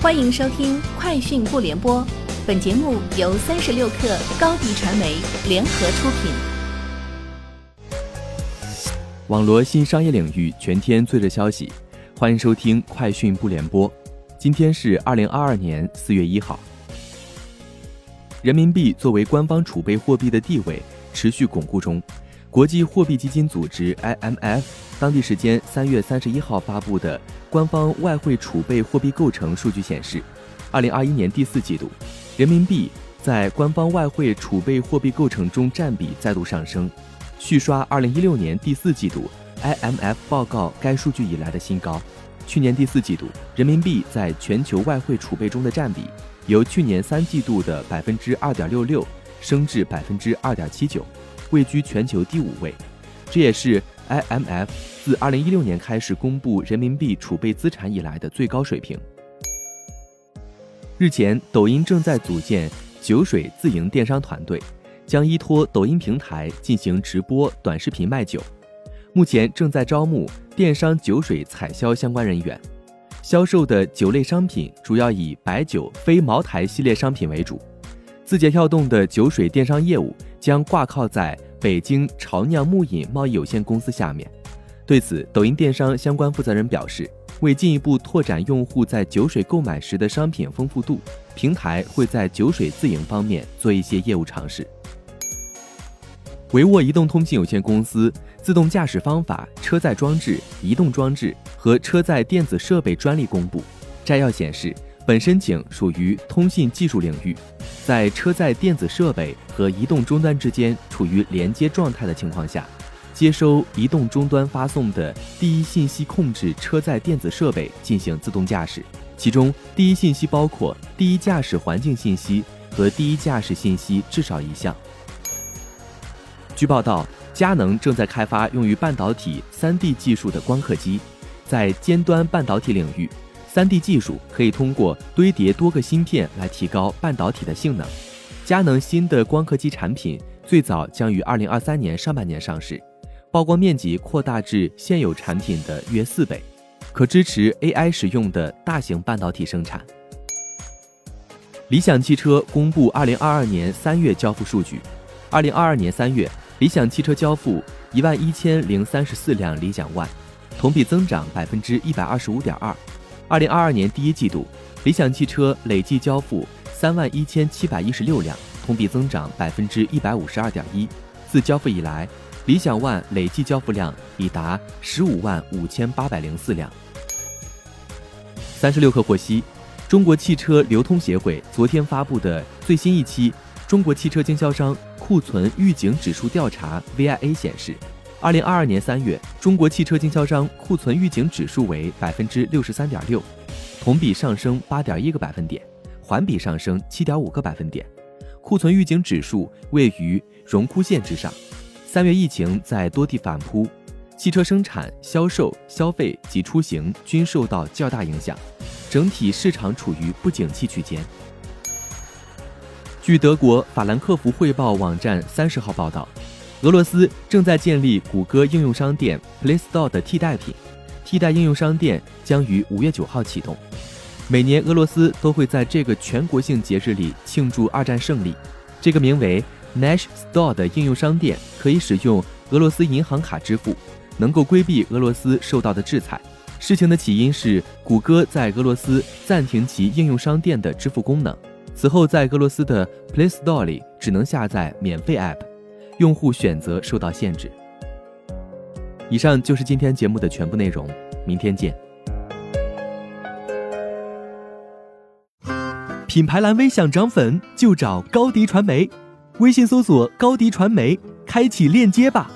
欢迎收听《快讯不联播》，本节目由三十六克高低传媒联合出品。网罗新商业领域全天最热消息，欢迎收听《快讯不联播》。今天是二零二二年四月一号。人民币作为官方储备货币的地位持续巩固中。国际货币基金组织 （IMF） 当地时间三月三十一号发布的官方外汇储备货币构成数据显示，二零二一年第四季度，人民币在官方外汇储备货币构成中占比再度上升，续刷二零一六年第四季度 IMF 报告该数据以来的新高。去年第四季度，人民币在全球外汇储备中的占比由去年三季度的百分之二点六六升至百分之二点七九。位居全球第五位，这也是 IMF 自2016年开始公布人民币储备资产以来的最高水平。日前，抖音正在组建酒水自营电商团队，将依托抖音平台进行直播短视频卖酒。目前正在招募电商酒水采销相关人员，销售的酒类商品主要以白酒、非茅台系列商品为主。字节跳动的酒水电商业务。将挂靠在北京潮酿木饮贸易有限公司下面。对此，抖音电商相关负责人表示，为进一步拓展用户在酒水购买时的商品丰富度，平台会在酒水自营方面做一些业务尝试。维沃移动通信有限公司自动驾驶方法车载装置、移动装置和车载电子设备专利公布，摘要显示。本申请属于通信技术领域，在车载电子设备和移动终端之间处于连接状态的情况下，接收移动终端发送的第一信息控制车载电子设备进行自动驾驶。其中，第一信息包括第一驾驶环境信息和第一驾驶信息至少一项。据报道，佳能正在开发用于半导体 3D 技术的光刻机，在尖端半导体领域。3D 技术可以通过堆叠多个芯片来提高半导体的性能。佳能新的光刻机产品最早将于2023年上半年上市，曝光面积扩大至现有产品的约四倍，可支持 AI 使用的大型半导体生产。理想汽车公布2022年三月交付数据，2022年三月，理想汽车交付一万一千零三十四辆理想 ONE，同比增长百分之一百二十五点二。二零二二年第一季度，理想汽车累计交付三万一千七百一十六辆，同比增长百分之一百五十二点一。自交付以来，理想 ONE 累计交付量已达十五万五千八百零四辆。三十六氪获悉，中国汽车流通协会昨天发布的最新一期中国汽车经销商库存预警指数调查 （VIA） 显示。二零二二年三月，中国汽车经销商库存预警指数为百分之六十三点六，同比上升八点一个百分点，环比上升七点五个百分点。库存预警指数位于荣枯线之上。三月疫情在多地反扑，汽车生产、销售、消费及出行均受到较大影响，整体市场处于不景气区间。据德国法兰克福汇报网站三十号报道。俄罗斯正在建立谷歌应用商店 Play Store 的替代品，替代应用商店将于五月九号启动。每年俄罗斯都会在这个全国性节日里庆祝二战胜利。这个名为 Nash Store 的应用商店可以使用俄罗斯银行卡支付，能够规避俄罗斯受到的制裁。事情的起因是谷歌在俄罗斯暂停其应用商店的支付功能，此后在俄罗斯的 Play Store 里只能下载免费 App。用户选择受到限制。以上就是今天节目的全部内容，明天见。品牌蓝 V 想涨粉就找高迪传媒，微信搜索高迪传媒，开启链接吧。